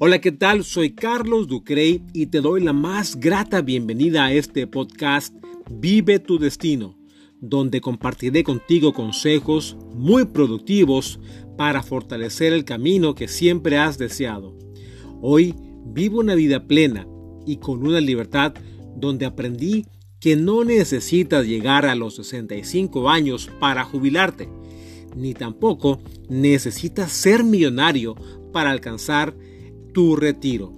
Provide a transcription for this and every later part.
Hola, ¿qué tal? Soy Carlos Ducrey y te doy la más grata bienvenida a este podcast Vive tu Destino, donde compartiré contigo consejos muy productivos para fortalecer el camino que siempre has deseado. Hoy vivo una vida plena y con una libertad donde aprendí que no necesitas llegar a los 65 años para jubilarte, ni tampoco necesitas ser millonario para alcanzar tu retiro.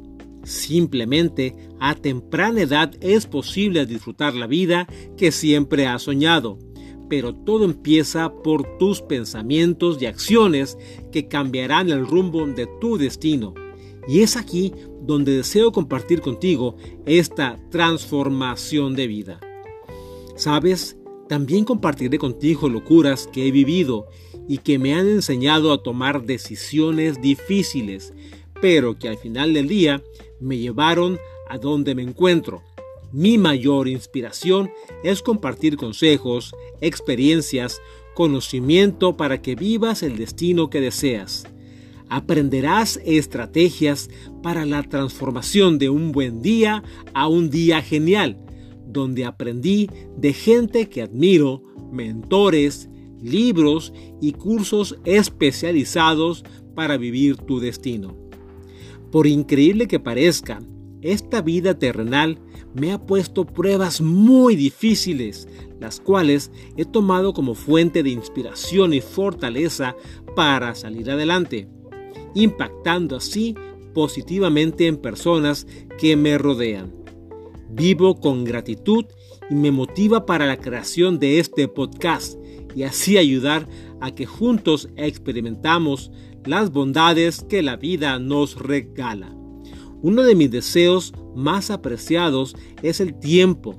Simplemente a temprana edad es posible disfrutar la vida que siempre has soñado, pero todo empieza por tus pensamientos y acciones que cambiarán el rumbo de tu destino. Y es aquí donde deseo compartir contigo esta transformación de vida. Sabes, también compartiré contigo locuras que he vivido y que me han enseñado a tomar decisiones difíciles, pero que al final del día me llevaron a donde me encuentro. Mi mayor inspiración es compartir consejos, experiencias, conocimiento para que vivas el destino que deseas. Aprenderás estrategias para la transformación de un buen día a un día genial, donde aprendí de gente que admiro, mentores, libros y cursos especializados para vivir tu destino. Por increíble que parezca, esta vida terrenal me ha puesto pruebas muy difíciles, las cuales he tomado como fuente de inspiración y fortaleza para salir adelante, impactando así positivamente en personas que me rodean. Vivo con gratitud y me motiva para la creación de este podcast y así ayudar a que juntos experimentamos las bondades que la vida nos regala. Uno de mis deseos más apreciados es el tiempo,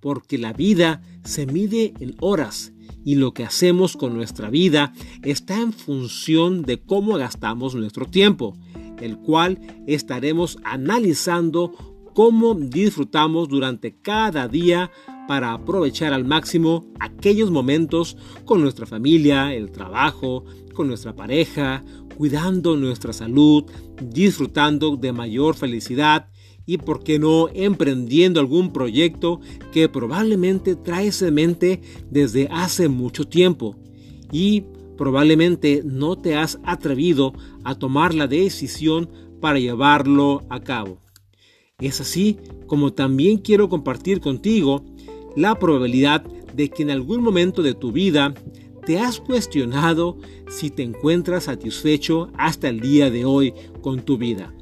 porque la vida se mide en horas y lo que hacemos con nuestra vida está en función de cómo gastamos nuestro tiempo, el cual estaremos analizando cómo disfrutamos durante cada día para aprovechar al máximo aquellos momentos con nuestra familia, el trabajo, con nuestra pareja, cuidando nuestra salud, disfrutando de mayor felicidad y, por qué no, emprendiendo algún proyecto que probablemente traes en mente desde hace mucho tiempo y probablemente no te has atrevido a tomar la decisión para llevarlo a cabo. Es así como también quiero compartir contigo la probabilidad de que en algún momento de tu vida te has cuestionado si te encuentras satisfecho hasta el día de hoy con tu vida.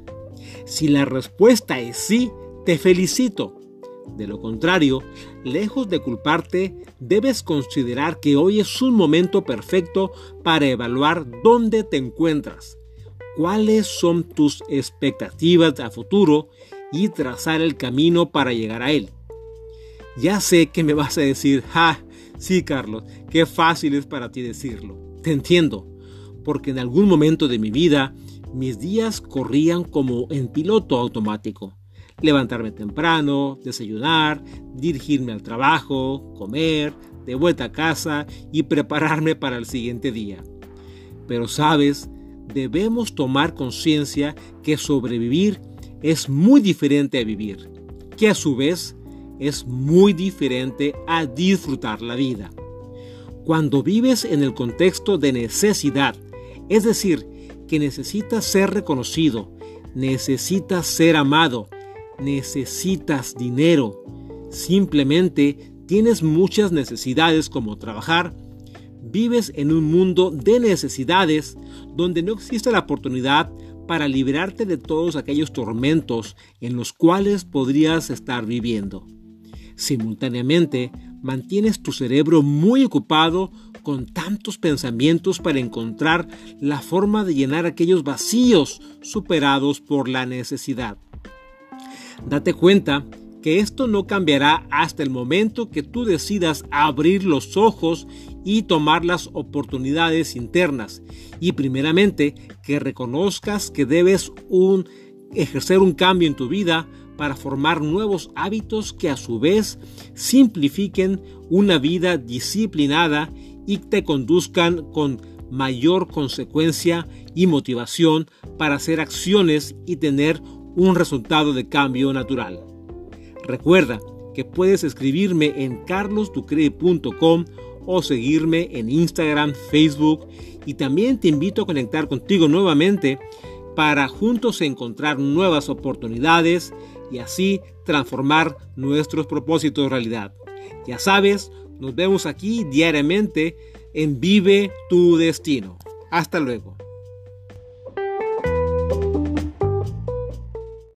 Si la respuesta es sí, te felicito. De lo contrario, lejos de culparte, debes considerar que hoy es un momento perfecto para evaluar dónde te encuentras, cuáles son tus expectativas a futuro y trazar el camino para llegar a él. Ya sé que me vas a decir, ja, sí Carlos, qué fácil es para ti decirlo. Te entiendo, porque en algún momento de mi vida mis días corrían como en piloto automático. Levantarme temprano, desayunar, dirigirme al trabajo, comer, de vuelta a casa y prepararme para el siguiente día. Pero sabes, debemos tomar conciencia que sobrevivir es muy diferente a vivir, que a su vez es muy diferente a disfrutar la vida. Cuando vives en el contexto de necesidad, es decir, que necesitas ser reconocido, necesitas ser amado, necesitas dinero, simplemente tienes muchas necesidades como trabajar, vives en un mundo de necesidades donde no existe la oportunidad para liberarte de todos aquellos tormentos en los cuales podrías estar viviendo. Simultáneamente, mantienes tu cerebro muy ocupado con tantos pensamientos para encontrar la forma de llenar aquellos vacíos superados por la necesidad. Date cuenta que esto no cambiará hasta el momento que tú decidas abrir los ojos y tomar las oportunidades internas y primeramente que reconozcas que debes un, ejercer un cambio en tu vida para formar nuevos hábitos que a su vez simplifiquen una vida disciplinada y te conduzcan con mayor consecuencia y motivación para hacer acciones y tener un resultado de cambio natural. Recuerda que puedes escribirme en carlosducre.com o seguirme en Instagram, Facebook y también te invito a conectar contigo nuevamente para juntos encontrar nuevas oportunidades y así transformar nuestros propósitos en realidad. Ya sabes, nos vemos aquí diariamente en Vive tu Destino. Hasta luego.